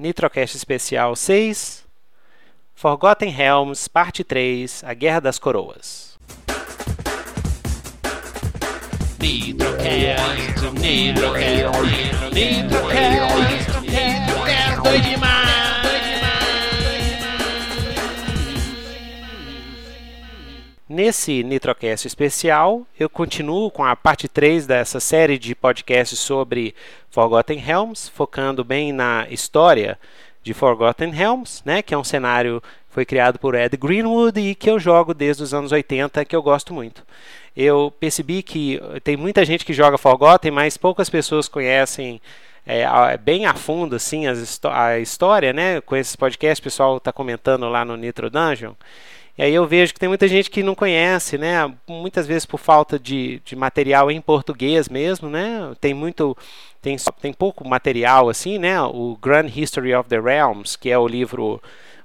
Nitrocast Especial 6, Forgotten Realms, Parte 3, A Guerra das Coroas. Nitrocast, Nitrocast, Nitrocast, Nitrocast, doido Nesse Nitrocast especial, eu continuo com a parte 3 dessa série de podcasts sobre Forgotten Realms, focando bem na história de Forgotten Realms, né, que é um cenário que foi criado por Ed Greenwood e que eu jogo desde os anos 80, que eu gosto muito. Eu percebi que tem muita gente que joga Forgotten, mas poucas pessoas conhecem é, bem a fundo assim, a história, né? Com esses podcasts, o pessoal está comentando lá no Nitro Dungeon. E aí eu vejo que tem muita gente que não conhece, né? Muitas vezes por falta de, de material em português mesmo, né? Tem muito, tem, tem pouco material assim, né? O Grand History of the Realms, que é o livro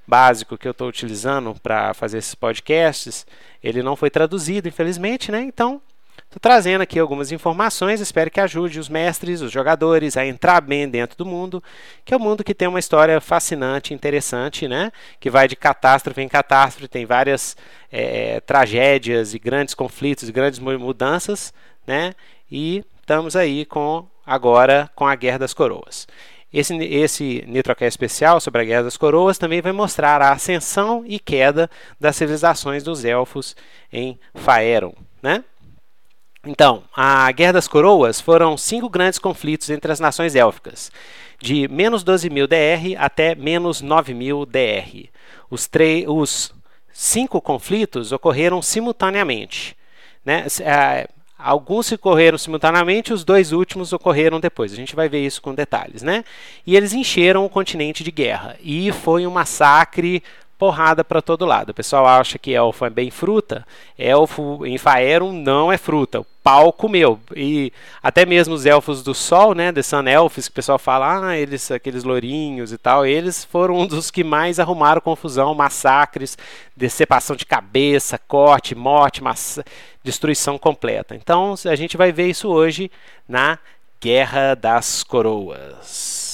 básico que eu estou utilizando para fazer esses podcasts, ele não foi traduzido, infelizmente, né? Então Estou trazendo aqui algumas informações, espero que ajude os mestres, os jogadores a entrar bem dentro do mundo, que é um mundo que tem uma história fascinante, interessante, né? Que vai de catástrofe em catástrofe, tem várias é, tragédias e grandes conflitos, grandes mudanças, né? E estamos aí com agora com a Guerra das Coroas. Esse, esse Nitrocast especial sobre a Guerra das Coroas também vai mostrar a ascensão e queda das civilizações dos elfos em Faeron, né? Então, a Guerra das Coroas foram cinco grandes conflitos entre as nações élficas, de menos 12.000 DR até menos 9.000 DR. Os, os cinco conflitos ocorreram simultaneamente. Né? É, alguns ocorreram simultaneamente, os dois últimos ocorreram depois. A gente vai ver isso com detalhes. Né? E eles encheram o continente de guerra. E foi um massacre porrada para todo lado. O pessoal acha que elfo é bem fruta. Elfo em Faeron não é fruta. O pau comeu. E até mesmo os elfos do sol, né, The Sun Elves, que o pessoal fala, ah, eles, aqueles lourinhos e tal, eles foram um dos que mais arrumaram confusão, massacres, decepação de cabeça, corte, morte, destruição completa. Então, a gente vai ver isso hoje na Guerra das Coroas.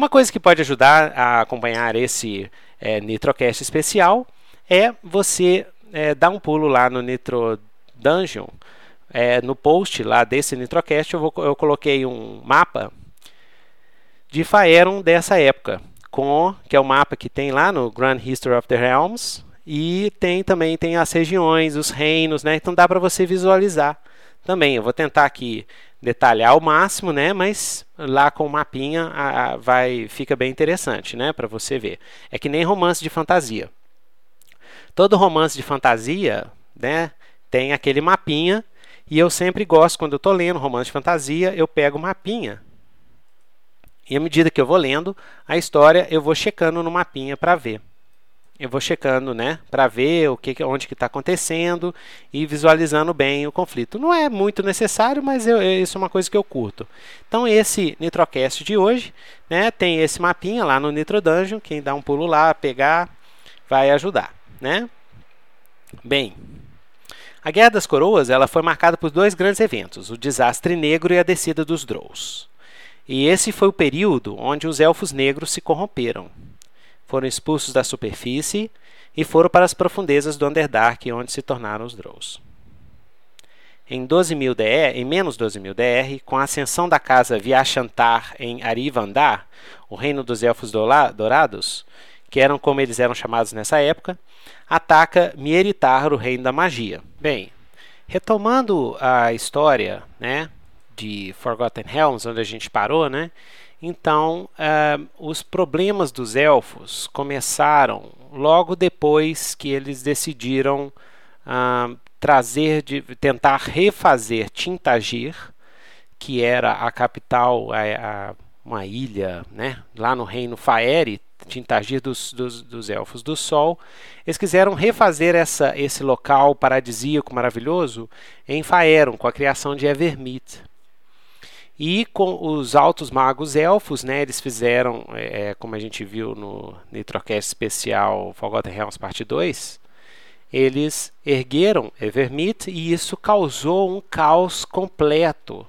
Uma coisa que pode ajudar a acompanhar esse é, Nitrocast especial é você é, dar um pulo lá no Nitro Dungeon. É, no post lá desse Nitrocast eu, vou, eu coloquei um mapa de Faeron dessa época, com que é o mapa que tem lá no Grand History of the Realms e tem também tem as regiões, os reinos, né? Então dá para você visualizar também. Eu vou tentar aqui detalhar ao máximo, né? Mas lá com o mapinha a, a, vai fica bem interessante, né? Para você ver. É que nem romance de fantasia. Todo romance de fantasia, né? Tem aquele mapinha e eu sempre gosto quando eu estou lendo romance de fantasia, eu pego o mapinha e à medida que eu vou lendo a história, eu vou checando no mapinha para ver eu vou checando, né, para ver o que, onde que está acontecendo e visualizando bem o conflito. Não é muito necessário, mas eu, isso é uma coisa que eu curto. Então esse Nitrocast de hoje, né, tem esse mapinha lá no Nitro Dungeon. Quem dá um pulo lá, pegar, vai ajudar, né? Bem, a Guerra das Coroas ela foi marcada por dois grandes eventos: o Desastre Negro e a descida dos Drolls. E esse foi o período onde os elfos negros se corromperam foram expulsos da superfície e foram para as profundezas do Underdark, onde se tornaram os Drolls. Em, 12.000 DR, em menos 12.000 DR, com a ascensão da casa Viashantar em Arivandar, o reino dos Elfos Dourados, que eram como eles eram chamados nessa época, ataca Mieritar, o reino da magia. Bem, retomando a história né, de Forgotten Realms, onde a gente parou, né, então, uh, os problemas dos elfos começaram logo depois que eles decidiram uh, trazer, de, tentar refazer Tintagir, que era a capital, a, a, uma ilha, né, lá no reino Faeri, Tintagir dos, dos, dos, elfos do sol. Eles quiseram refazer essa, esse local paradisíaco maravilhoso em Faeron, com a criação de Evermeet. E com os altos magos elfos, né, eles fizeram, é, como a gente viu no Nitrocast especial Forgotten Realms parte 2, eles ergueram Evermeet e isso causou um caos completo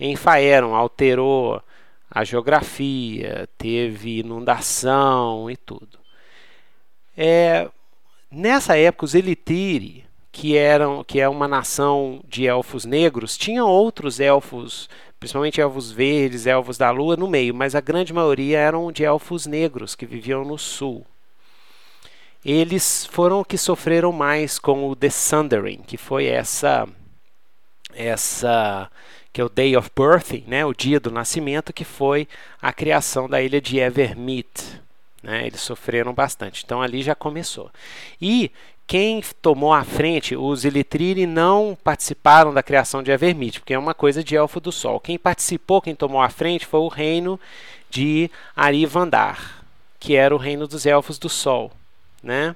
em Faeron, alterou a geografia, teve inundação e tudo. É, nessa época, os Elitiri, que, eram, que é uma nação de elfos negros, tinham outros elfos, principalmente elfos verdes, elfos da lua, no meio, mas a grande maioria eram de elfos negros que viviam no sul. Eles foram que sofreram mais com o The Sundering, que foi essa essa que é o Day of Birthing, né, o dia do nascimento, que foi a criação da ilha de Evermeet. Né, eles sofreram bastante. Então ali já começou. E quem tomou a frente, os Ilitriri não participaram da criação de Evermeet, porque é uma coisa de Elfo do Sol. Quem participou, quem tomou a frente, foi o reino de Arivandar, que era o reino dos Elfos do Sol. Né?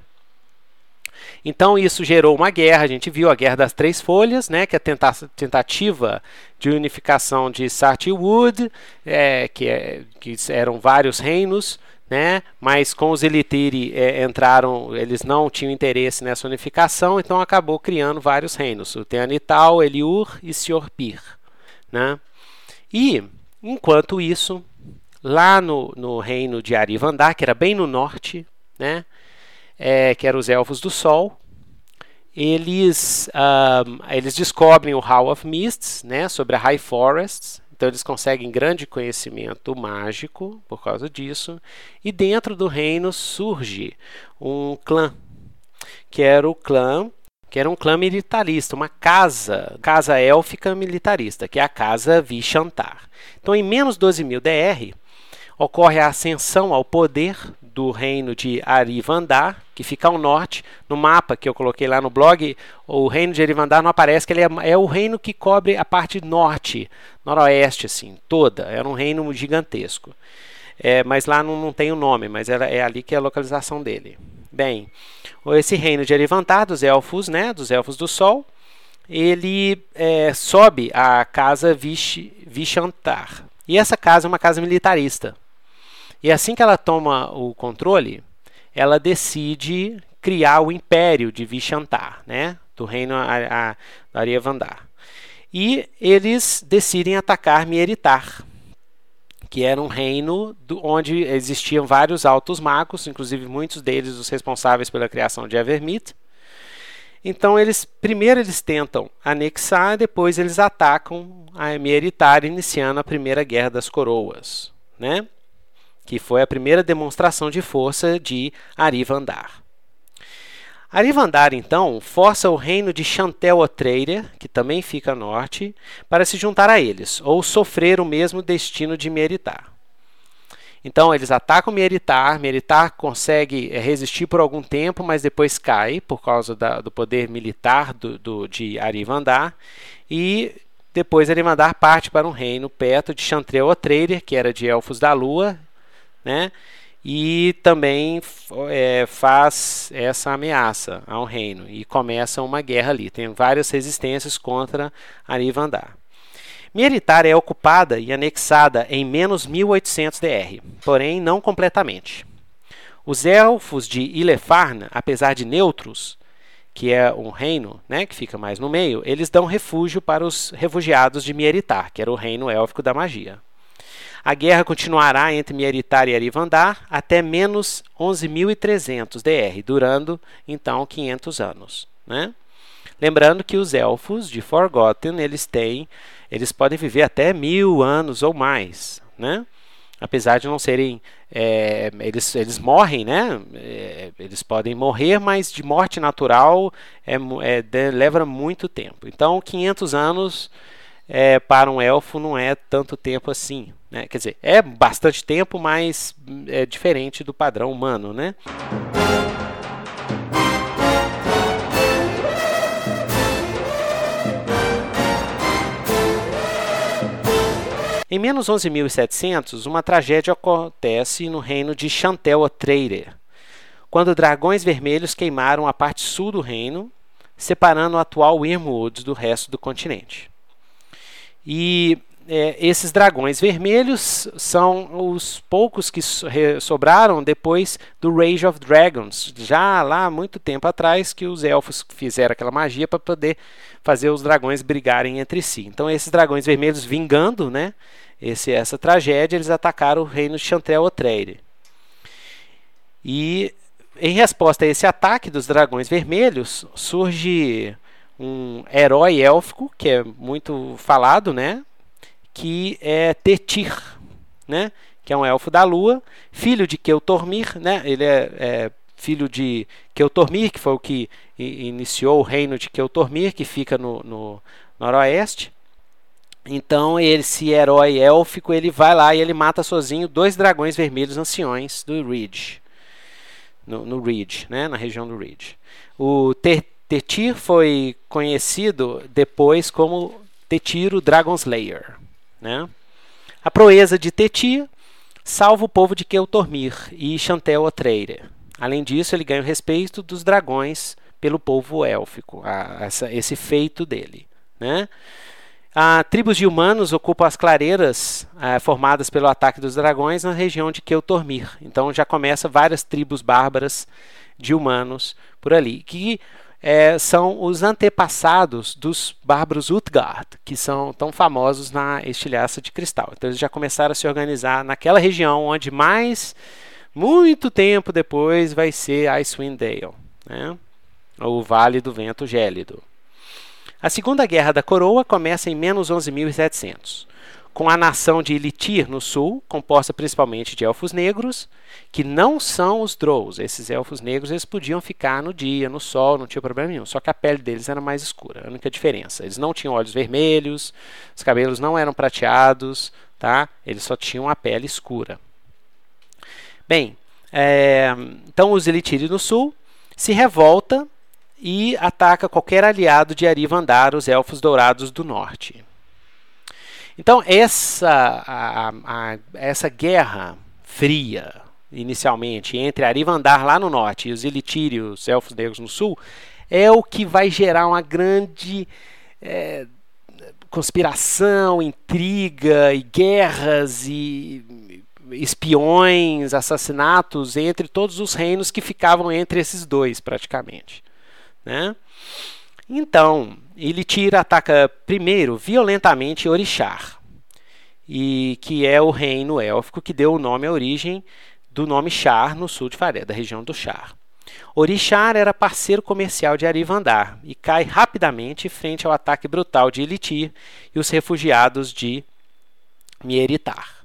Então isso gerou uma guerra, a gente viu a Guerra das Três Folhas, né, que é a tentativa de unificação de Sartwood, é, que, é, que eram vários reinos, né, mas com os Elitiri é, entraram, eles não tinham interesse nessa unificação, então acabou criando vários reinos, o Teanital, Eliur e Siorpir. Né? E, enquanto isso, lá no, no reino de Arivandar, que era bem no norte, né, é, que eram os Elfos do Sol, eles, um, eles descobrem o Hall of Mists, né, sobre a High Forests, então eles conseguem grande conhecimento mágico por causa disso, e dentro do reino surge um clã, que era o clã que era um clã militarista, uma casa, casa élfica militarista, que é a casa Vishantar. Então, em menos 12.000 DR, ocorre a ascensão ao poder do reino de Arivandar, que fica ao norte. No mapa que eu coloquei lá no blog, o reino de Arivandar não aparece, que ele é, é o reino que cobre a parte norte, noroeste, assim, toda. Era um reino gigantesco. É, mas lá não, não tem o nome, mas é ali que é a localização dele. Bem, esse reino de Arivandar, dos elfos, né, dos elfos do sol, ele é, sobe a casa Vish, Vishantar. E essa casa é uma casa militarista. E assim que ela toma o controle, ela decide criar o império de Vishantar, né? do reino a, a, Ariyavandar. E eles decidem atacar Mieritar, que era um reino do, onde existiam vários altos magos, inclusive muitos deles os responsáveis pela criação de Evermeet. Então eles primeiro eles tentam anexar, depois eles atacam a Mieritar, iniciando a primeira guerra das coroas, né? Que foi a primeira demonstração de força de Arivandar. Arivandar, então, força o reino de Chantel Otreira, que também fica a norte, para se juntar a eles, ou sofrer o mesmo destino de Meritar. Então, eles atacam Meritar, Meritar consegue eh, resistir por algum tempo, mas depois cai por causa da, do poder militar do, do, de Arivandar, e depois Arivandar parte para um reino perto de Chantel Otreira, que era de Elfos da Lua, né? E também é, faz essa ameaça ao reino e começa uma guerra ali. Tem várias resistências contra Arivandar. Mieritar é ocupada e anexada em menos 1800 DR, porém não completamente. Os elfos de Ilefarna, apesar de neutros, que é um reino né, que fica mais no meio, eles dão refúgio para os refugiados de Mieritar, que era o reino élfico da magia. A guerra continuará entre Mieritar e Arivandar até menos 11.300 DR, durando então 500 anos. Né? Lembrando que os elfos de Forgotten eles têm, eles podem viver até mil anos ou mais, né? Apesar de não serem, é, eles, eles morrem, né? É, eles podem morrer, mas de morte natural é, é, leva muito tempo. Então, 500 anos é, para um elfo não é tanto tempo assim, né? Quer dizer, é bastante tempo, mas é diferente do padrão humano, né? Em menos 11.700, uma tragédia acontece no reino de Chantel Otreire, quando dragões vermelhos queimaram a parte sul do reino, separando o atual Wormwood do resto do continente. E é, esses dragões vermelhos são os poucos que sobraram depois do Rage of Dragons, já lá muito tempo atrás que os elfos fizeram aquela magia para poder fazer os dragões brigarem entre si. Então esses dragões vermelhos vingando, né, esse, essa tragédia, eles atacaram o reino de Chantel Otreire. E em resposta a esse ataque dos dragões vermelhos, surge um herói élfico, que é muito falado, né? Que é Tetir, né? Que é um elfo da lua, filho de Keutormir, né? Ele é, é filho de Keutormir, que foi o que iniciou o reino de Keutormir, que fica no, no noroeste. Então esse herói élfico ele vai lá e ele mata sozinho dois dragões vermelhos anciões do Ridge, no, no Ridge, né, na região do Ridge. O Tetir foi conhecido depois como Tetir o Dragon Slayer. Né? A proeza de Tetir salva o povo de Keutormir e Chantel Otreire. Além disso, ele ganha o respeito dos dragões pelo povo élfico, a, essa, esse feito dele. Né? A, tribos de humanos ocupam as clareiras é, formadas pelo ataque dos dragões na região de Keutormir. Então já começa várias tribos bárbaras de humanos por ali, que é, são os antepassados dos bárbaros Utgard, que são tão famosos na estilhaça de cristal. Então eles já começaram a se organizar naquela região onde mais, muito tempo depois, vai ser Icewind Dale, né? o Vale do Vento Gélido. A Segunda Guerra da Coroa começa em menos 11.700, com a nação de Ilitir no sul, composta principalmente de elfos negros, que não são os Drows. Esses elfos negros eles podiam ficar no dia, no sol, não tinha problema nenhum. Só que a pele deles era mais escura, a única diferença. Eles não tinham olhos vermelhos, os cabelos não eram prateados, tá? Eles só tinham a pele escura. Bem, é, então os Elitiri no sul se revolta e ataca qualquer aliado de Arivandar, os Elfos Dourados do Norte. Então, essa, a, a, essa guerra fria, inicialmente, entre Arivandar lá no norte e os Elitiri, os Elfos Negros no sul, é o que vai gerar uma grande é, conspiração, intriga e guerras e espiões, assassinatos entre todos os reinos que ficavam entre esses dois, praticamente. Né? Então, ele tira, ataca primeiro violentamente Orixar, e que é o reino élfico que deu o nome à origem do nome Char no sul de Faré, da região do Char. Orixar era parceiro comercial de Arivandar e cai rapidamente frente ao ataque brutal de Ilitir e os refugiados de Mieritar.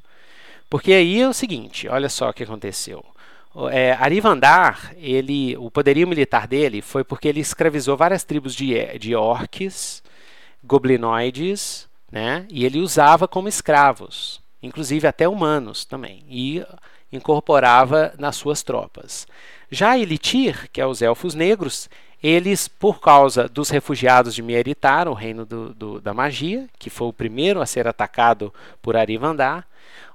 Porque aí é o seguinte, olha só o que aconteceu. É, Arivandar, ele, o poderio militar dele foi porque ele escravizou várias tribos de, de orques, goblinoides, né? E ele usava como escravos, inclusive até humanos também, e incorporava nas suas tropas. Já Elitir, que é os elfos negros, eles, por causa dos refugiados de Mieritar, o reino do, do, da magia, que foi o primeiro a ser atacado por Arivandar,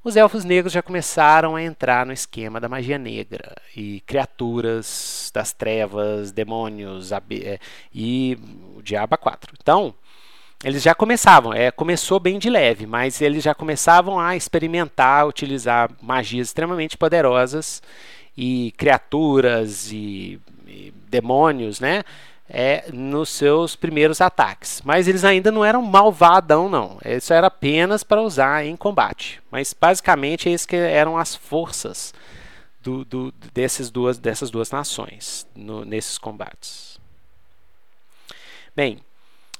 os elfos negros já começaram a entrar no esquema da magia negra e criaturas das trevas, demônios é, e o Diabo 4. Então, eles já começavam, é, começou bem de leve, mas eles já começavam a experimentar, utilizar magias extremamente poderosas e criaturas e, e demônios, né? É, nos seus primeiros ataques. Mas eles ainda não eram malvadão, não. Isso era apenas para usar em combate. Mas basicamente esses que eram as forças do, do, desses duas, dessas duas nações no, nesses combates. Bem,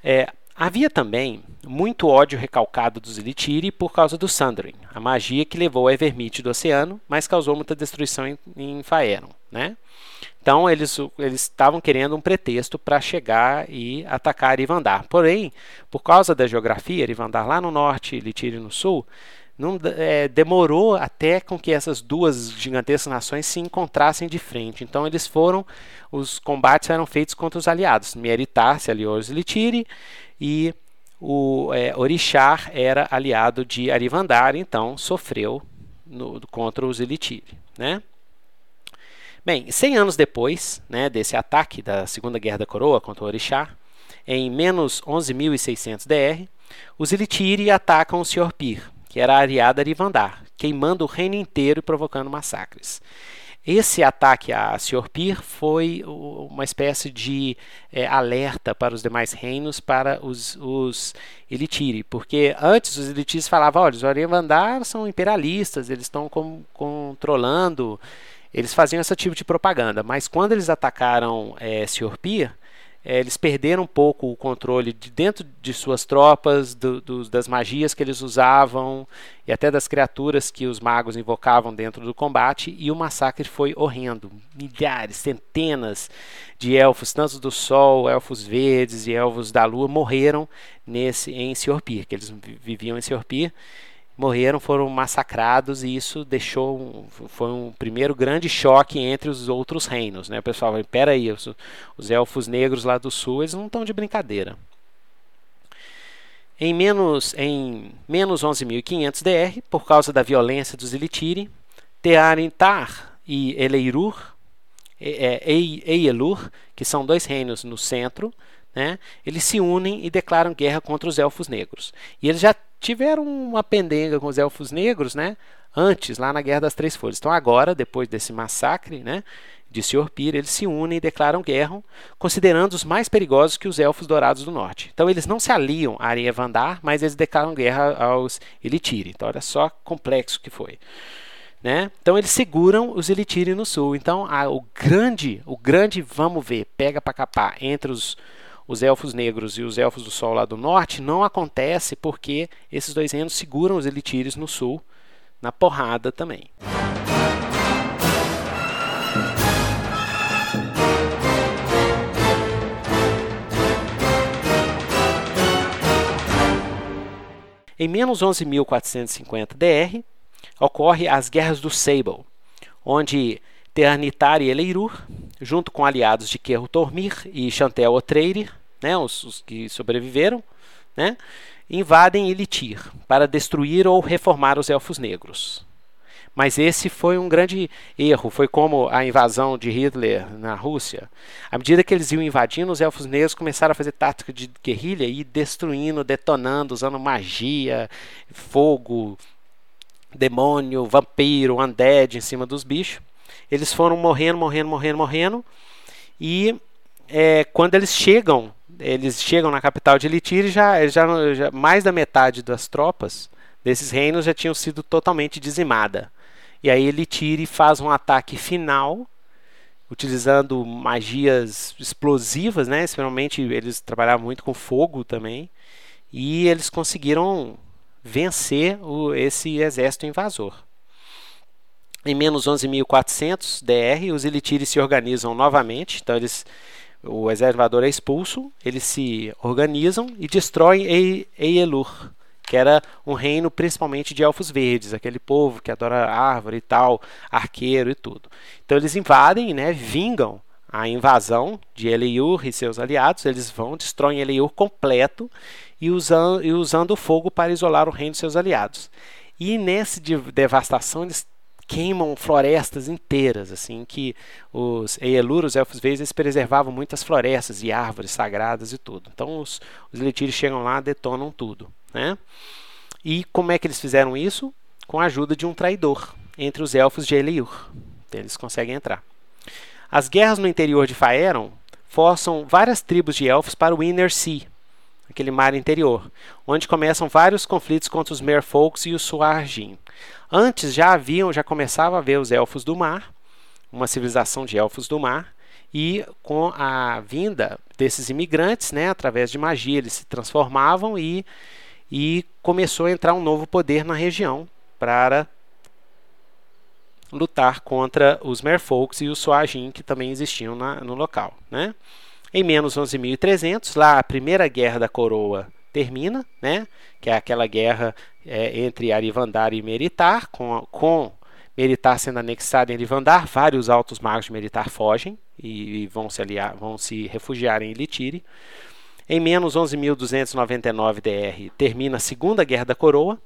é, havia também muito ódio recalcado dos Elitiri por causa do Sundering, a magia que levou a Evermite do oceano, mas causou muita destruição em, em Faeron, né? Então eles estavam querendo um pretexto para chegar e atacar Arivandar. Porém, por causa da geografia, Arivandar lá no norte e Litiri no sul, não, é, demorou até com que essas duas gigantescas nações se encontrassem de frente. Então eles foram, os combates eram feitos contra os aliados. Mieritar se aliou aos Litiri e o é, Orixar era aliado de Arivandar, então sofreu no, contra os Elitiri, né? Bem, 100 anos depois né, desse ataque da Segunda Guerra da Coroa contra o Orixá, em menos 11.600 DR, os Ilitiri atacam o Sr. Pir, que era Ariada Rivandar, queimando o reino inteiro e provocando massacres. Esse ataque a Pir foi uma espécie de é, alerta para os demais reinos, para os, os Elitiri, porque antes os Elitiris falavam: olha, os Orevandar são imperialistas, eles estão com, controlando, eles faziam esse tipo de propaganda, mas quando eles atacaram é, Pir, é, eles perderam um pouco o controle de dentro de suas tropas, do, do, das magias que eles usavam e até das criaturas que os magos invocavam dentro do combate, e o massacre foi horrendo. Milhares, centenas de elfos, tanto do Sol, elfos verdes e elfos da Lua, morreram nesse em Siorpir, que eles viviam em Siorpir morreram, foram massacrados e isso deixou um, foi um primeiro grande choque entre os outros reinos, né? O pessoal, espera aí, os, os, elfos negros lá do sul, eles não estão de brincadeira. Em menos em menos 11.500 DR, por causa da violência dos Ilitiri, Tearintar e Eleirur, é, Eielur, que são dois reinos no centro, né, eles se unem e declaram guerra contra os elfos negros. E eles já tiveram uma pendenga com os elfos negros, né? Antes, lá na Guerra das Três Folhas. Então, agora, depois desse massacre, né? De Sr. Pir, eles se unem e declaram guerra, considerando os mais perigosos que os elfos dourados do norte. Então, eles não se aliam a Arievandar, mas eles declaram guerra aos Elitiri. Então, olha só complexo que foi. Né? Então eles seguram os Elitiri no sul. Então a, o grande, o grande, vamos ver, pega para capar entre os, os elfos negros e os elfos do sol lá do norte, não acontece porque esses dois reinos seguram os elitires no sul na porrada também. Em menos 11.450 DR, ocorre as Guerras do Sable, onde Tearnitar e Eleirur, junto com aliados de Querro Tormir e Chantel Otreire, né, os, os que sobreviveram, né, invadem Ilitir para destruir ou reformar os elfos negros. Mas esse foi um grande erro, foi como a invasão de Hitler na Rússia. À medida que eles iam invadindo, os elfos negros começaram a fazer tática de guerrilha e destruindo, detonando, usando magia, fogo, demônio, vampiro, undead em cima dos bichos. Eles foram morrendo, morrendo, morrendo, morrendo. E é, quando eles chegam eles chegam na capital de Litir e já, já, já, mais da metade das tropas desses reinos já tinham sido totalmente dizimada. E aí Litir faz um ataque final utilizando magias explosivas, né? Especialmente eles trabalhavam muito com fogo também, e eles conseguiram vencer o, esse exército invasor. Em menos 11.400 DR, os Elitires se organizam novamente, então eles o exervador é expulso, eles se organizam e destroem Eielur, que era um reino principalmente de elfos verdes, aquele povo que adora árvore e tal, arqueiro e tudo. Então eles invadem, né, vingam a invasão de Eleiur e seus aliados, eles vão, destroem Eleiur completo e usando, e usando o fogo para isolar o reino de seus aliados. E nessa de devastação eles queimam florestas inteiras, assim que os Eelur, os elfos verdes, preservavam muitas florestas e árvores sagradas e tudo. Então os, os chegam lá, detonam tudo, né? E como é que eles fizeram isso? Com a ajuda de um traidor entre os elfos de Eleiur. Então, eles conseguem entrar. As guerras no interior de Faeron forçam várias tribos de elfos para o Inner Sea, aquele mar interior, onde começam vários conflitos contra os Merfolks e os Suarjin. Antes já haviam, já começava a ver os elfos do mar, uma civilização de elfos do mar, e com a vinda desses imigrantes, né, através de magia, eles se transformavam e, e começou a entrar um novo poder na região para lutar contra os Merfolks e os Suajin que também existiam na, no local. Né? Em menos 11.300, lá a primeira guerra da coroa termina, né? que é aquela guerra é, entre Arivandar e Meritar, com, com Meritar sendo anexado em Arivandar, vários altos magos de Meritar fogem e, e vão, se aliar, vão se refugiar em Ilitiri. Em menos 11.299 DR termina a Segunda Guerra da Coroa,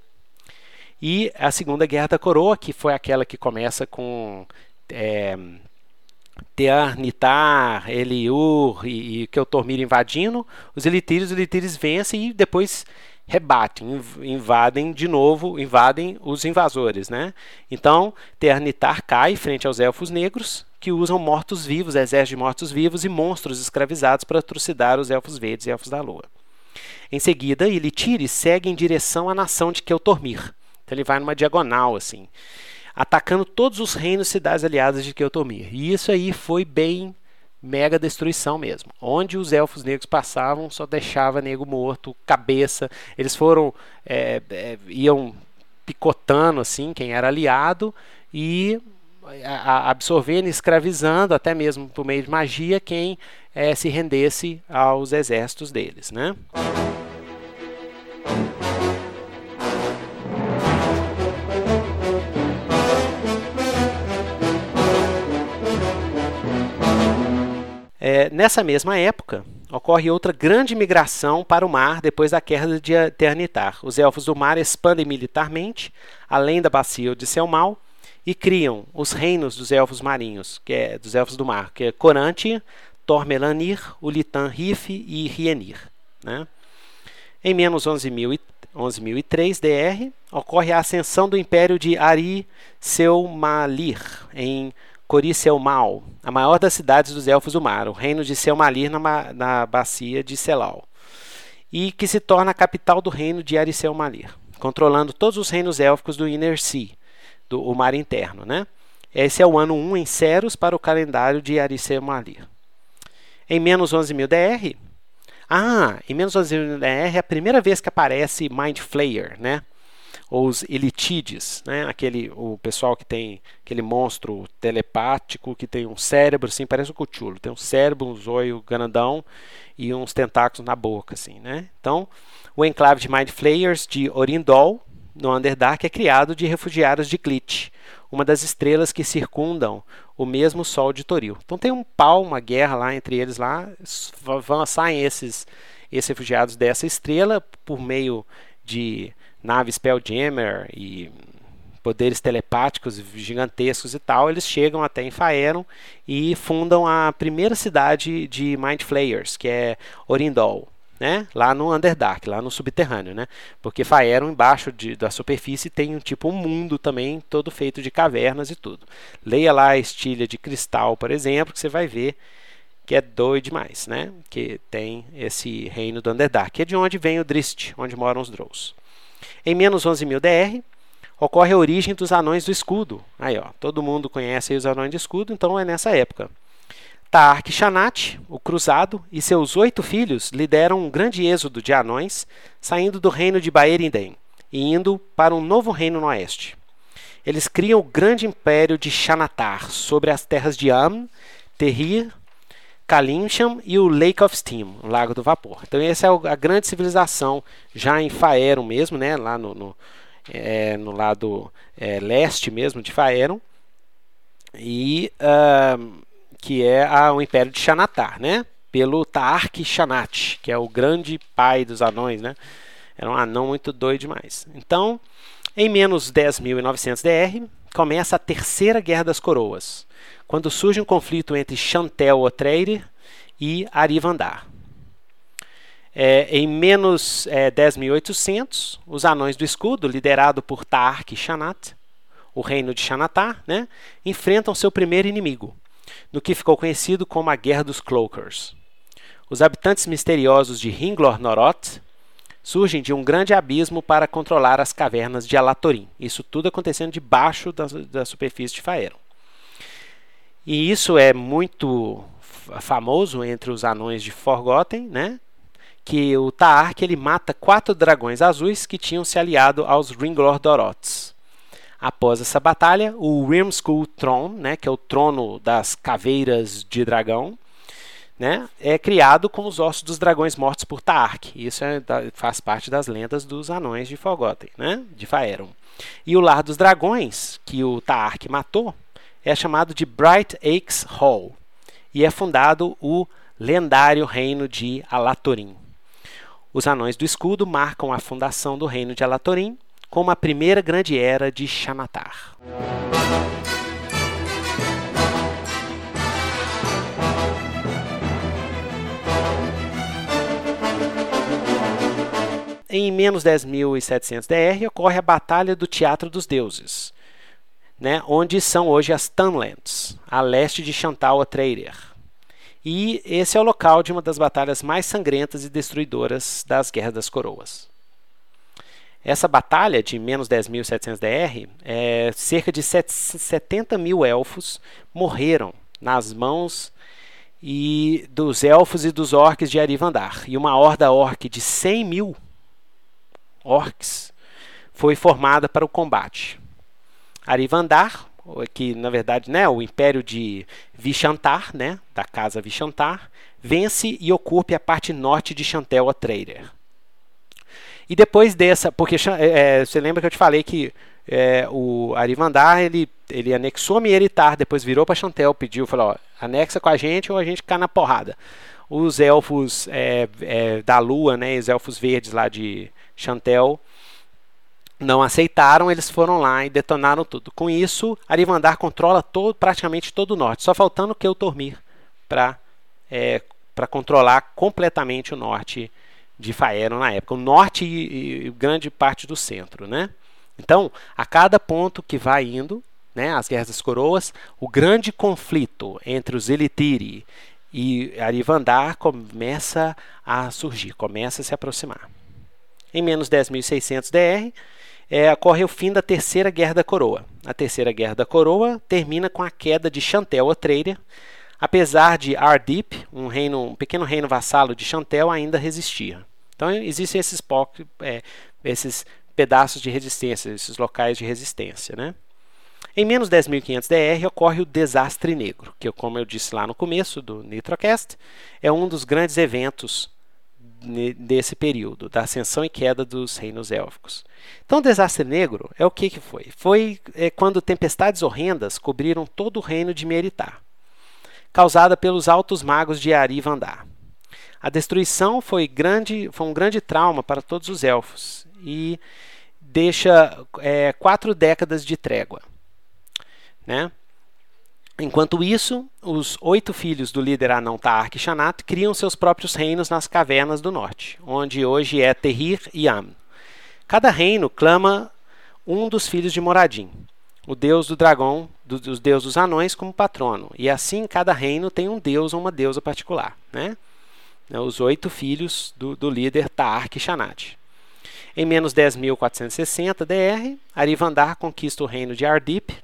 e a Segunda Guerra da Coroa, que foi aquela que começa com é, Tearnitar, Eliur e, e invadindo, os Elitires, os Elitires vencem e depois rebatem, invadem de novo, invadem os invasores, né? Então, Ternitar cai frente aos elfos negros, que usam mortos-vivos, exércitos de mortos-vivos e monstros escravizados para trucidar os elfos verdes e elfos da lua. Em seguida, Ilitiri segue em direção à nação de Keltormir. Então ele vai numa diagonal assim, atacando todos os reinos e cidades aliadas de Keltormir. E isso aí foi bem mega destruição mesmo. Onde os elfos negros passavam, só deixava nego morto, cabeça. Eles foram é, é, iam picotando assim quem era aliado e absorvendo, escravizando, até mesmo por meio de magia, quem é, se rendesse aos exércitos deles, né? É, nessa mesma época, ocorre outra grande migração para o mar depois da queda de Eternitar. Os elfos do mar expandem militarmente, além da bacia de Selmal, e criam os reinos dos elfos marinhos, que é dos elfos do mar, que é Corantir, Tormelanir, Ulitan Rif e Rienir. Né? Em menos 11.003 DR, ocorre a ascensão do império de Ari Selmalir, em Coricelmal, a maior das cidades dos Elfos do Mar, o reino de Selmalir na, na bacia de Selal, e que se torna a capital do reino de Ariselmalir, controlando todos os reinos élficos do Inner Sea, do o mar interno. Né? Esse é o ano 1 em Ceros para o calendário de Ariselmalir. Em menos 11.000 DR, ah, em menos 11.000 DR é a primeira vez que aparece Mind Flayer, né? Ou os elitides, né? Aquele o pessoal que tem aquele monstro telepático que tem um cérebro assim, parece um cuchulo, tem um cérebro, um zóio grandão e uns tentáculos na boca assim, né? Então, o enclave de Mind Flayers de Orindol, no Underdark é criado de refugiados de Glitch, uma das estrelas que circundam o mesmo Sol de Toril. Então tem um pau, uma guerra lá entre eles lá, vão saem esses esses refugiados dessa estrela por meio de naves Spelljammer e poderes telepáticos gigantescos e tal, eles chegam até em Faeron e fundam a primeira cidade de Mind Flayers, que é Orindol. Né? Lá no Underdark, lá no subterrâneo, né? Porque Faeron embaixo de, da superfície tem um tipo um mundo também todo feito de cavernas e tudo. Leia lá a estilha de cristal, por exemplo, que você vai ver que é doido demais, né? Que tem esse reino do Underdark, que é de onde vem o Drist, onde moram os Drows. Em menos 11.000 DR, ocorre a origem dos anões do escudo. Aí, ó, todo mundo conhece os anões de escudo, então é nessa época. Taark Shanat, o cruzado, e seus oito filhos lideram um grande êxodo de anões, saindo do reino de Baerinden e indo para um novo reino no oeste. Eles criam o grande império de Shanatar sobre as terras de Am, Terrir, Kalimsham e o Lake of Steam, o Lago do Vapor. Então essa é a grande civilização já em Faeron mesmo, né, lá no, no, é, no lado é, leste mesmo de Faeron, e uh, que é a, o Império de Xanatar, né, pelo Taark Shanat, que é o grande pai dos anões, né, era um anão muito doido demais. Então, em menos 10.900 DR, começa a Terceira Guerra das Coroas quando surge um conflito entre Chantel Otreire e Arivandar. É, em menos é, 10.800, os Anões do Escudo, liderado por Taark Shanat, o reino de Xanatar, né, enfrentam seu primeiro inimigo, no que ficou conhecido como a Guerra dos Cloakers. Os habitantes misteriosos de Ringlor Noroth surgem de um grande abismo para controlar as cavernas de Alatorim. Isso tudo acontecendo debaixo da, da superfície de Faeron. E isso é muito famoso entre os anões de Forgotten, né? Que o Taark ele mata quatro dragões azuis que tinham se aliado aos Ringlor Dorots. Após essa batalha, o Rimskull Throne, né, que é o trono das caveiras de dragão, né, é criado com os ossos dos dragões mortos por Taark. Isso é, faz parte das lendas dos anões de Forgotten, né, de Faerun. E o Lar dos Dragões, que o Taark matou, é chamado de Bright Axe Hall e é fundado o lendário reino de Alatorim. Os anões do escudo marcam a fundação do reino de Alatorim como a primeira grande era de Xanatar. em menos 10.700 DR, ocorre a Batalha do Teatro dos Deuses, né, onde são hoje as Tunlands, a leste de Chantal Atreider. E esse é o local de uma das batalhas mais sangrentas e destruidoras das Guerras das Coroas. Essa batalha de menos 10.700 DR, é, cerca de 70 mil elfos morreram nas mãos e dos elfos e dos orcs de Arivandar. E uma horda orc de 100 mil orcs foi formada para o combate. Arivandar, que na verdade né, o império de Vishantar, né, da casa Vishantar, vence e ocupa a parte norte de Chantel Atreider. E depois dessa, porque é, é, você lembra que eu te falei que é, o Arivandar ele, ele anexou Mieritar, depois virou para Chantel, pediu, falou: ó, anexa com a gente ou a gente cai na porrada. Os elfos é, é, da Lua, né, os elfos verdes lá de Chantel, não aceitaram, eles foram lá e detonaram tudo. Com isso, Arivandar controla todo, praticamente todo o norte, só faltando que eu dormir para é, controlar completamente o norte de Faeron na época, o norte e, e, grande parte do centro, né? Então, a cada ponto que vai indo, né, as guerras das coroas, o grande conflito entre os Elitiri e Arivandar começa a surgir, começa a se aproximar. Em menos 10.600 DR, é, ocorre o fim da Terceira Guerra da Coroa. A Terceira Guerra da Coroa termina com a queda de Chantel Atreider, apesar de Ardip, um, reino, um pequeno reino vassalo de Chantel, ainda resistia. Então existem esses, é, esses pedaços de resistência, esses locais de resistência. Né? Em menos 10.500 DR ocorre o Desastre Negro, que, como eu disse lá no começo do Nitrocast, é um dos grandes eventos desse período, da ascensão e queda dos reinos élficos. Então, o Desastre Negro é o que, que foi? Foi é, quando tempestades horrendas cobriram todo o reino de Meritar causada pelos altos magos de Ari Vandar. A destruição foi, grande, foi um grande trauma para todos os elfos e deixa é, quatro décadas de trégua. Né? Enquanto isso, os oito filhos do líder anão Taark Shanat criam seus próprios reinos nas cavernas do norte, onde hoje é Terrir e Am. Cada reino clama um dos filhos de Moradin o deus do dragão, do, dos deuses dos anões como patrono. E assim cada reino tem um deus ou uma deusa particular. Né? né os oito filhos do, do líder Taark Shanat. Em menos 10.460 DR, Arivandar conquista o reino de Ardip,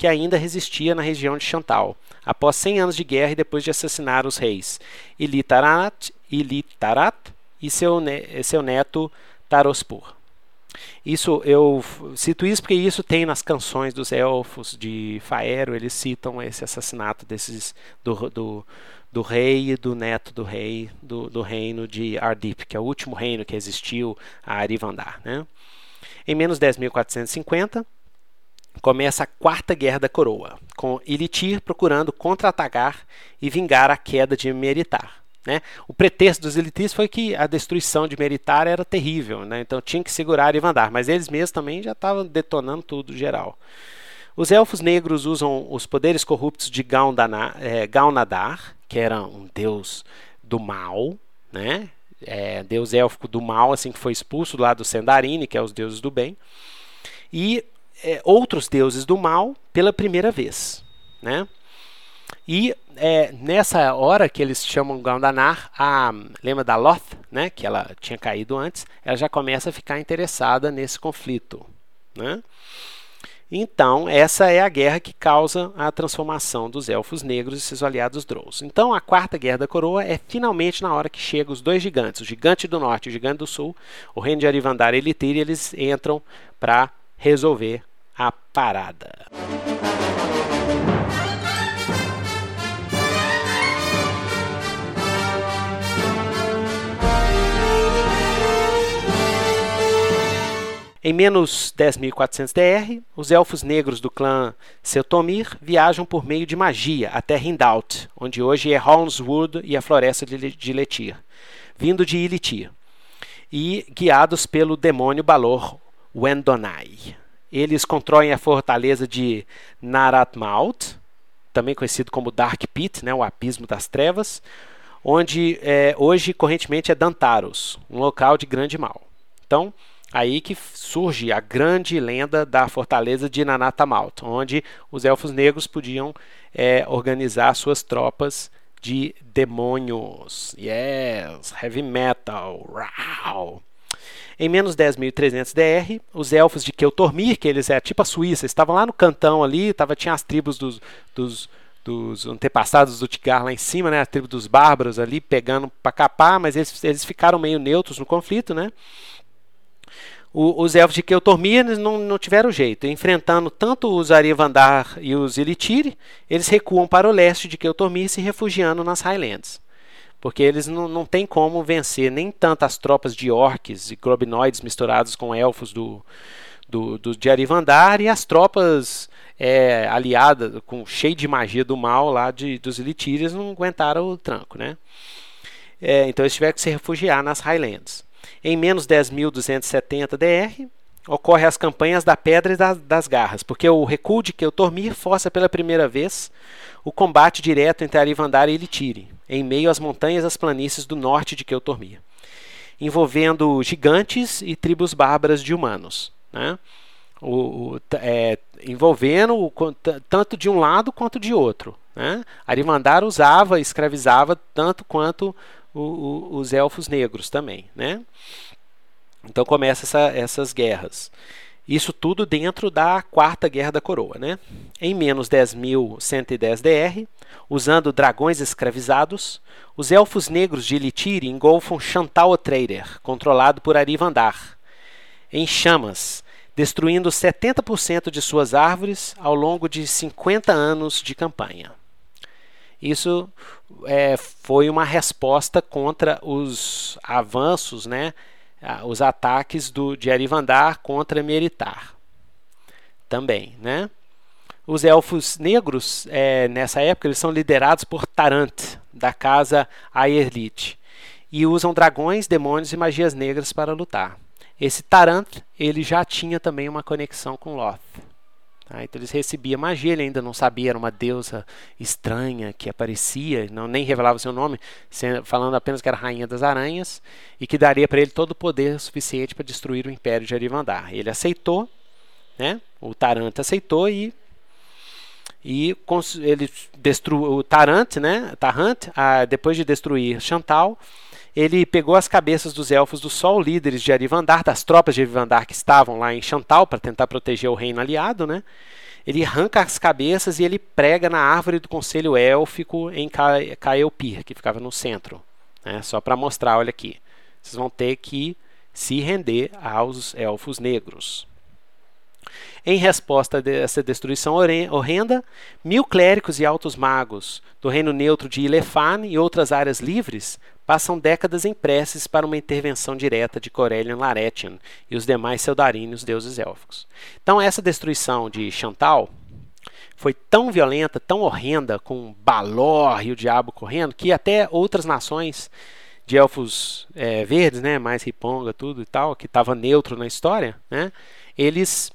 que ainda resistia na região de Chantal, após 100 anos de guerra e depois de assassinar os reis Ilitarat, Ilitarat e seu, seu neto Tarospur. Isso eu cito isso porque isso tem nas canções dos elfos de Faero, eles citam esse assassinato desses do, do, do rei e do neto do rei do, do reino de Ardip, que é o último reino que existiu a Arivandar. Né? Em menos 10.450, começa a Quarta Guerra da Coroa, com Ilitir procurando contra-atacar e vingar a queda de Meritar. Né? O pretexto dos elitistas foi que a destruição de Meritar era terrível, né? então tinha que segurar e mandar, mas eles mesmos também já estavam detonando tudo geral. Os elfos negros usam os poderes corruptos de é, Gaunadar, que era um deus do mal, né? É, deus élfico do mal, assim que foi expulso lá do Sendarini, que é os deuses do bem, e é, outros deuses do mal pela primeira vez. Né? E é, nessa hora que eles chamam Gandanar, a lembra da Loth, né, que ela tinha caído antes, ela já começa a ficar interessada nesse conflito, né? Então, essa é a guerra que causa a transformação dos elfos negros e seus aliados Drolls. Então, a quarta guerra da coroa é finalmente na hora que chegam os dois gigantes, o gigante do norte e o gigante do sul, o reino de Arivandar e Elitir, e eles entram para resolver a parada. Em menos 10.400 DR, os elfos negros do clã Seltomir viajam por meio de magia até Rindaut, onde hoje é Holmswood e a floresta de Letir, vindo de Ilitir, e guiados pelo demônio Balor Wendonai. Eles constroem a fortaleza de Naratmaut, também conhecido como Dark Pit, né, o abismo das trevas, onde é, hoje correntemente é Dantaros, um local de grande mal. Então, aí que surge a grande lenda da fortaleza de Nanatamalt, onde os elfos negros podiam é, organizar suas tropas de demônios. Yes, heavy metal. Rau. Em menos 10.300 DR, os elfos de Keutormir, que eles é tipo a Suíça, estavam lá no cantão ali, tava, tinha as tribos dos, dos, dos antepassados do Tigar lá em cima, né, a tribo dos bárbaros ali pegando para capar, mas eles, eles ficaram meio neutros no conflito, né? O, os elfos de Keutormir não, não tiveram jeito. Enfrentando tanto os Arivandar e os Ilitiri, eles recuam para o leste de Keutormir, se refugiando nas Highlands porque eles não, não têm como vencer nem tanto as tropas de orcs e globinoides misturados com elfos do, do, do de Arivandar e as tropas é, aliadas com cheio de magia do mal lá de, dos Elitires não aguentaram o tranco, né? É, então eles tiveram que se refugiar nas Highlands. Em menos 10.270 DR, ocorre as campanhas da Pedra e das, das Garras, porque o recuo de Keutormir força pela primeira vez o combate direto entre Arivandar e Elitire, em meio às montanhas e às planícies do norte de Keutormir, envolvendo gigantes e tribos bárbaras de humanos, né? o, o é, envolvendo o, tanto de um lado quanto de outro. Né? Arivandar usava, escravizava tanto quanto os elfos negros também. Né? Então começa essa, essas guerras. Isso tudo dentro da Quarta Guerra da Coroa. Né? Em menos 10.110 DR, usando dragões escravizados, os elfos negros de Elitiri engolfam Chantal Trader, controlado por Arivandar, em chamas, destruindo 70% de suas árvores ao longo de 50 anos de campanha. Isso é, foi uma resposta contra os avanços, né, os ataques do, de Arivandar contra Meritar. Também, né? Os elfos negros, é, nessa época, eles são liderados por Tarant, da casa Aerlit, e usam dragões, demônios e magias negras para lutar. Esse Tarant, ele já tinha também uma conexão com Loth. Tá? Então eles recebiam magia, ele ainda não sabia, era uma deusa estranha que aparecia, não nem revelava seu nome, falando apenas que era rainha das aranhas e que daria para ele todo o poder suficiente para destruir o império de Arivandar. Ele aceitou, né? O Tarant aceitou e e ele destruiu o Tarant, né? Tarant, ah, depois de destruir Chantal, ele pegou as cabeças dos elfos do Sol, líderes de Arivandar, das tropas de Arivandar que estavam lá em Chantal para tentar proteger o reino aliado, né? Ele arranca as cabeças e ele prega na árvore do conselho élfico em Caelpir, que ficava no centro. Né? Só para mostrar, olha aqui. Vocês vão ter que se render aos elfos negros. Em resposta a essa destruição horrenda, mil clérigos e altos magos do reino neutro de Ilefan e outras áreas livres passam décadas em preces para uma intervenção direta de Corellian Laretian e os demais Seldaríneos deuses élficos. Então essa destruição de Chantal foi tão violenta, tão horrenda, com Balor e o diabo correndo, que até outras nações de elfos é, verdes, né, mais riponga, tudo e tal, que estava neutro na história, né, eles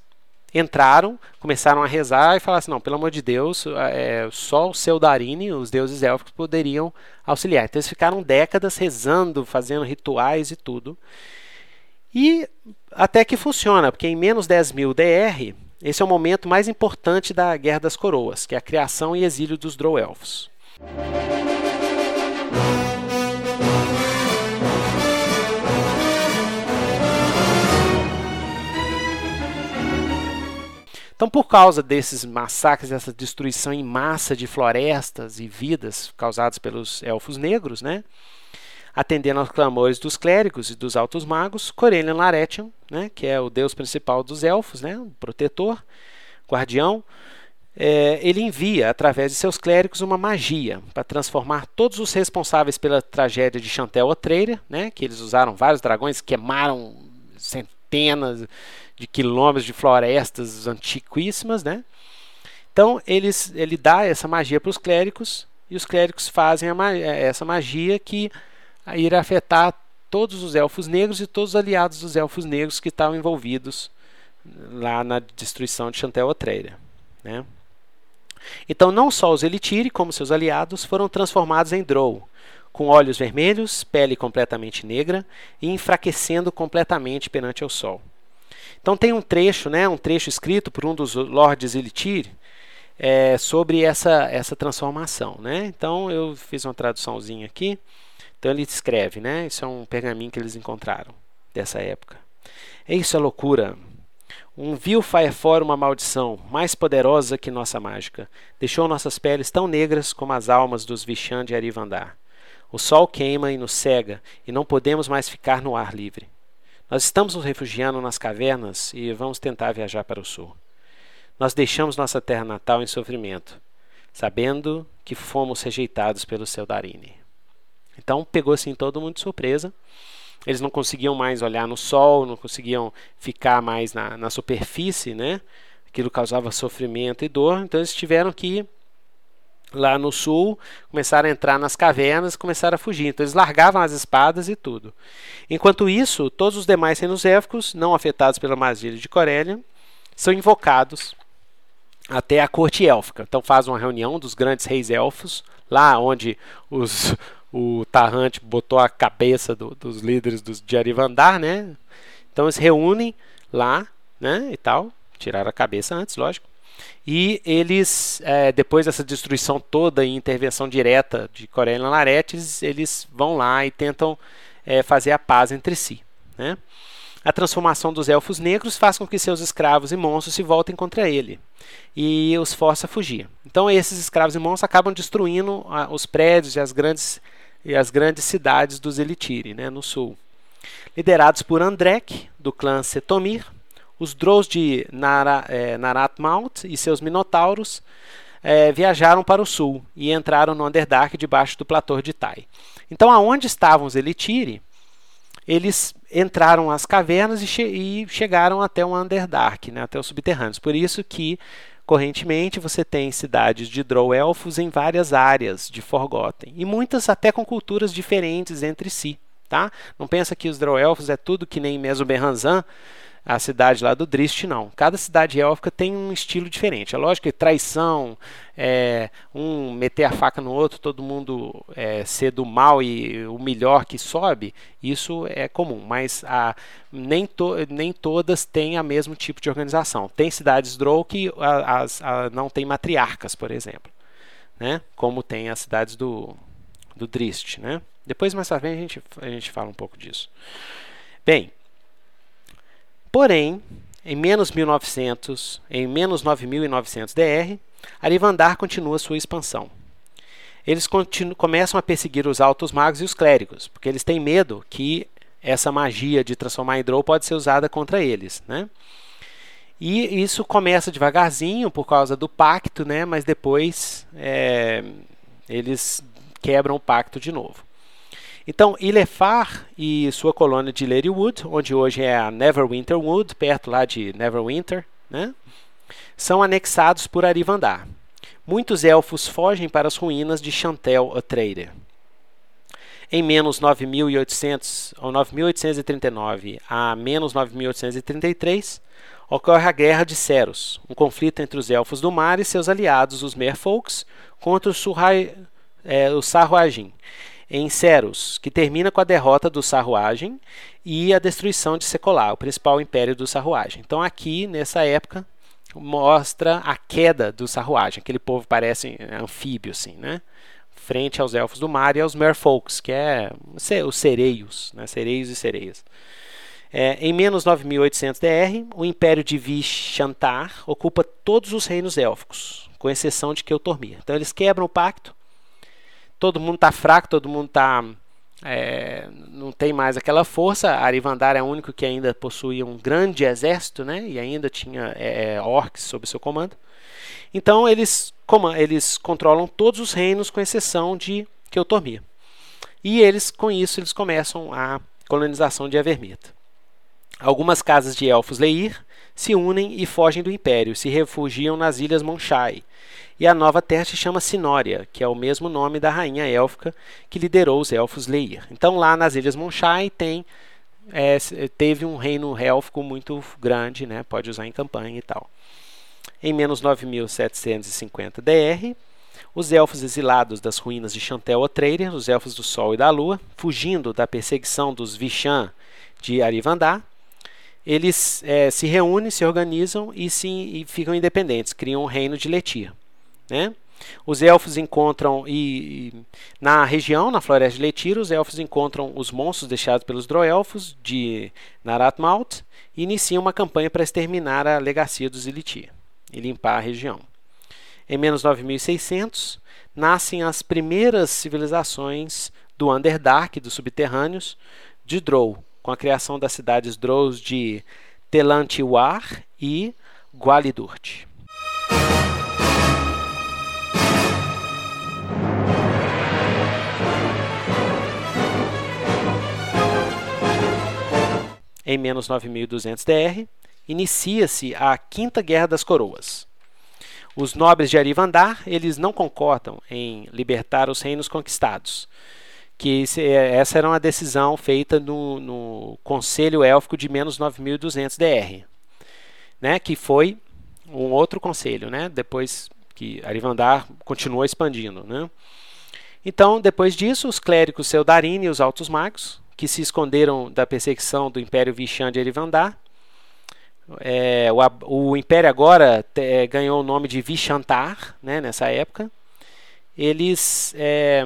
entraram, começaram a rezar e falaram assim: não, pelo amor de Deus, é, só o Seldarine, os deuses élficos, poderiam auxiliar. Então eles ficaram décadas rezando, fazendo rituais e tudo. E até que funciona, porque em menos 10 mil DR, esse é o momento mais importante da Guerra das Coroas, que é a criação e exílio dos Drow-Elfos. Então, por causa desses massacres, dessa destruição em massa de florestas e vidas causadas pelos elfos negros, né? atendendo aos clamores dos clérigos e dos altos magos, Corelian Laretian, né, que é o deus principal dos elfos, né, o protetor, guardião, é, ele envia, através de seus clérigos, uma magia para transformar todos os responsáveis pela tragédia de Chantel Atreira, né, que eles usaram vários dragões, queimaram centenas de quilômetros de florestas antiquíssimas, né? Então eles, ele dá essa magia para os clérigos e os clérigos fazem é, essa magia que irá afetar todos os elfos negros e todos os aliados dos elfos negros que estavam envolvidos lá na destruição de Chantel Otreira, né? Então não só os Elitiri como seus aliados foram transformados em Drow, com olhos vermelhos, pele completamente negra e enfraquecendo completamente perante o sol. Então tem um trecho, né, um trecho escrito por um dos lords Ilitiri é, sobre essa, essa transformação. Né? Então eu fiz uma traduçãozinha aqui. Então ele escreve, né? Isso é um pergaminho que eles encontraram dessa época. É isso a loucura. Um vil faz fora uma maldição, mais poderosa que nossa mágica. Deixou nossas peles tão negras como as almas dos Vishan de Arivandar. O sol queima e nos cega, e não podemos mais ficar no ar livre. Nós estamos nos refugiando nas cavernas e vamos tentar viajar para o sul. Nós deixamos nossa terra natal em sofrimento, sabendo que fomos rejeitados pelo seu Darine. Então pegou assim todo mundo de surpresa. Eles não conseguiam mais olhar no sol, não conseguiam ficar mais na, na superfície, né? Aquilo causava sofrimento e dor, então eles tiveram que lá no sul, começaram a entrar nas cavernas, começaram a fugir. Então eles largavam as espadas e tudo. Enquanto isso, todos os demais reinos élficos, não afetados pela magia de Corélia, são invocados até a corte élfica. Então faz uma reunião dos grandes reis elfos, lá onde os, o Tarrant botou a cabeça do, dos líderes dos, Arivandar, né? Então eles reúnem lá, né, e tal, tiraram a cabeça antes, lógico. E eles, é, depois dessa destruição toda e intervenção direta de Coreia e Laretes, eles vão lá e tentam é, fazer a paz entre si. Né? A transformação dos elfos negros faz com que seus escravos e monstros se voltem contra ele e os força a fugir. Então esses escravos e monstros acabam destruindo a, os prédios e as grandes, e as grandes cidades dos Elitiri, né, no sul. Liderados por Andrek, do clã Setomir, os Drows de Nara, é, Naratmalt e seus minotauros é, viajaram para o sul e entraram no Underdark debaixo do platô de Tai. Então, aonde estavam os Elitiri, eles entraram às cavernas e, che e chegaram até o Underdark, né, até os subterrâneos. Por isso que, correntemente, você tem cidades de Drow-elfos em várias áreas de Forgotten. E muitas até com culturas diferentes entre si. Tá? Não pensa que os Drow-elfos é tudo que nem Mesoberranzan, a cidade lá do Drist, não. Cada cidade élfica tem um estilo diferente. É lógico que traição, é, um meter a faca no outro, todo mundo é, ser do mal e o melhor que sobe, isso é comum. Mas a, nem, to, nem todas têm o mesmo tipo de organização. Tem cidades Drow que a, a, não tem matriarcas, por exemplo. Né? Como tem as cidades do, do Drist. Né? Depois, mais tarde, a gente, a gente fala um pouco disso. Bem, Porém, em menos 1900, em menos 9900 DR, Arivandar continua sua expansão. Eles começam a perseguir os altos magos e os clérigos, porque eles têm medo que essa magia de transformar em Drow pode ser usada contra eles, né? E isso começa devagarzinho por causa do pacto, né? Mas depois é, eles quebram o pacto de novo. Então, Ilefar e sua colônia de Ladywood, onde hoje é a Neverwinter Wood, perto lá de Neverwinter, né, são anexados por Arivandar. Muitos elfos fogem para as ruínas de Chantel Atreider. Em menos 9.800 ou 9.839 a menos 9.833 ocorre a Guerra de Ceros, um conflito entre os elfos do mar e seus aliados, os Merfolks, contra os, Surrai, é, os Sarruagin em Ceros, que termina com a derrota do Sarruagem e a destruição de Secolar, o principal império do Sarruagem. Então aqui, nessa época, mostra a queda do Sarruagem. Aquele povo parece anfíbio, assim, né? Frente aos Elfos do Mar e aos Merfolks, que é os sereios, né? sereios e sereias. É, em menos 9800 DR, o Império de Vishantar ocupa todos os reinos élficos, com exceção de Keutormir. Então eles quebram o pacto todo mundo está fraco, todo mundo está é, não tem mais aquela força. Arivandar é o único que ainda possuía um grande exército, né? E ainda tinha é, é orcs sob seu comando. Então eles, como, eles controlam todos os reinos com exceção de Keutormir. E eles, com isso, eles começam a colonização de Evermita. Algumas casas de elfos Leir se unem e fogem do império, se refugiam nas ilhas Monshai e a nova terra se chama Sinória, que é o mesmo nome da rainha élfica que liderou os elfos Leir. Então lá nas Ilhas Monshai tem é, teve um reino élfico muito grande, né? pode usar em campanha e tal. Em menos 9.750 DR, os elfos exilados das ruínas de Chantel Otreider, os elfos do Sol e da Lua, fugindo da perseguição dos Vishan de Arivandar, eles é, se reúnem, se organizam e, se, e ficam independentes, criam o reino de Letir. Né? Os elfos encontram, e, e, na região, na floresta de Letir, os elfos encontram os monstros deixados pelos droelfos de Naratmalt e iniciam uma campanha para exterminar a legacia dos Ilitir e limpar a região. Em menos 9600, nascem as primeiras civilizações do Underdark, dos subterrâneos, de Drow, com a criação das cidades Drows de Telantiwar e Gualidurt. Em menos 9200 DR, inicia-se a Quinta Guerra das Coroas. Os nobres de Arivandar, eles não concordam em libertar os reinos conquistados, que é, essa era uma decisão feita no, no Conselho Élfico de menos 9.200 DR, né, que foi um outro conselho, né, depois que Arivandar continuou expandindo. Né. Então, depois disso, os clérigos Seldarine e os Altos Magos, que se esconderam da perseguição do Império Vishan de Arivandar, é, o, o, Império agora te, é, ganhou o nome de Vishantar, né, nessa época, eles é,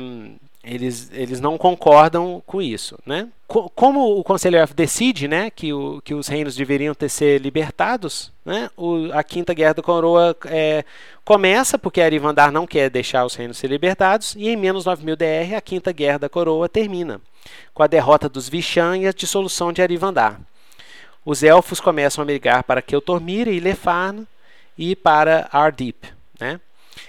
eles, eles não concordam com isso. Né? Como o Conselho F decide né, que, o, que os reinos deveriam ter ser libertados, né, o, a Quinta Guerra da Coroa é, começa, porque Arivandar não quer deixar os reinos ser libertados, e em menos 9000 DR a Quinta Guerra da Coroa termina, com a derrota dos Vishan e a dissolução de Arivandar. Os elfos começam a migrar para Keltormir e Lefarn e para Ardip. Né?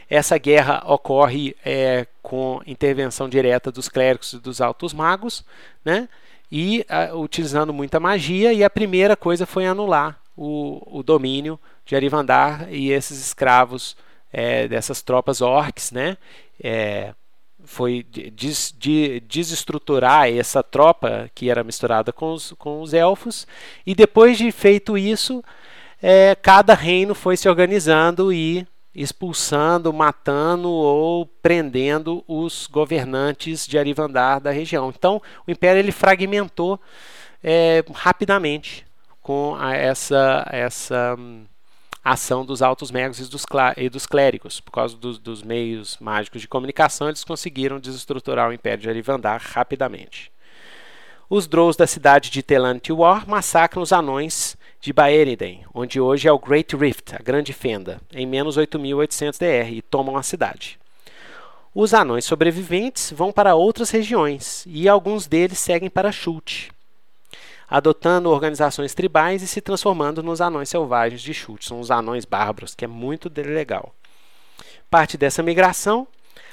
Essa guerra ocorre é, com intervenção direta dos clérigos e dos altos magos, né? e a, utilizando muita magia. E a primeira coisa foi anular o, o domínio de Arivandar e esses escravos é, dessas tropas orcs, né? É, foi des, de, desestruturar essa tropa que era misturada com os, com os elfos. E depois de feito isso, é, cada reino foi se organizando e expulsando, matando ou prendendo os governantes de Arivandar da região. Então, o império ele fragmentou é, rapidamente com a, essa essa hum, ação dos altos megos e dos, e dos clérigos. Por causa dos, dos meios mágicos de comunicação, eles conseguiram desestruturar o império de Arivandar rapidamente. Os Drows da cidade de Telantiwar massacram os anões de Baeriden, onde hoje é o Great Rift, a Grande Fenda, em menos 8.800 DR, e tomam a cidade. Os anões sobreviventes vão para outras regiões e alguns deles seguem para Shult, adotando organizações tribais e se transformando nos anões selvagens de Shult. São os anões bárbaros, que é muito legal. Parte dessa migração,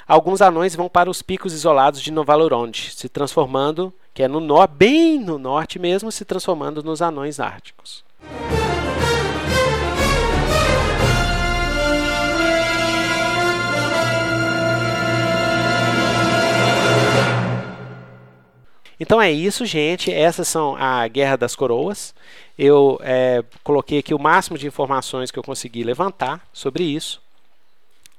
alguns anões vão para os picos isolados de Novalorond, se transformando, que é no norte, bem no norte mesmo, se transformando nos anões árticos. Então é isso, gente. Essas são a Guerra das Coroas. Eu é, coloquei aqui o máximo de informações que eu consegui levantar sobre isso.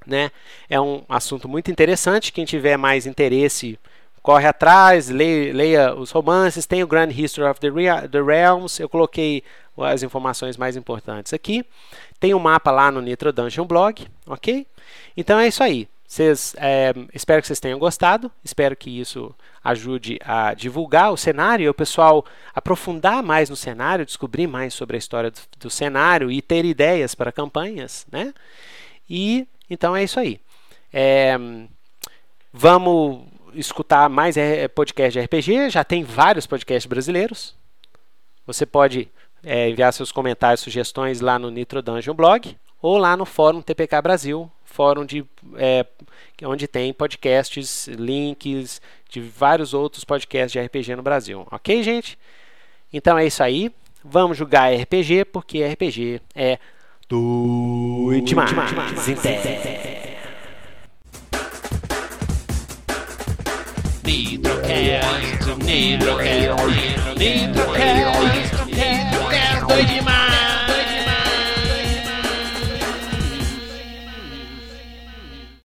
Né? É um assunto muito interessante. Quem tiver mais interesse, corre atrás, leia, leia os romances. Tem o Grand History of the, Rea the Realms. Eu coloquei as informações mais importantes aqui. Tem um mapa lá no Nitro Dungeon Blog, ok? Então é isso aí. É, espero que vocês tenham gostado. Espero que isso ajude a divulgar o cenário e o pessoal aprofundar mais no cenário, descobrir mais sobre a história do, do cenário e ter ideias para campanhas, né? E então é isso aí. É, vamos escutar mais é, podcast de RPG. Já tem vários podcasts brasileiros. Você pode é, enviar seus comentários, sugestões lá no Nitro Dungeon Blog ou lá no Fórum TPK Brasil fórum de, é, onde tem podcasts, links de vários outros podcasts de RPG no Brasil. Ok, gente? Então é isso aí. Vamos jogar RPG, porque RPG é doido demais. Nitrocast, Nitrocast, Nitrocast, Nitrocast, doido demais.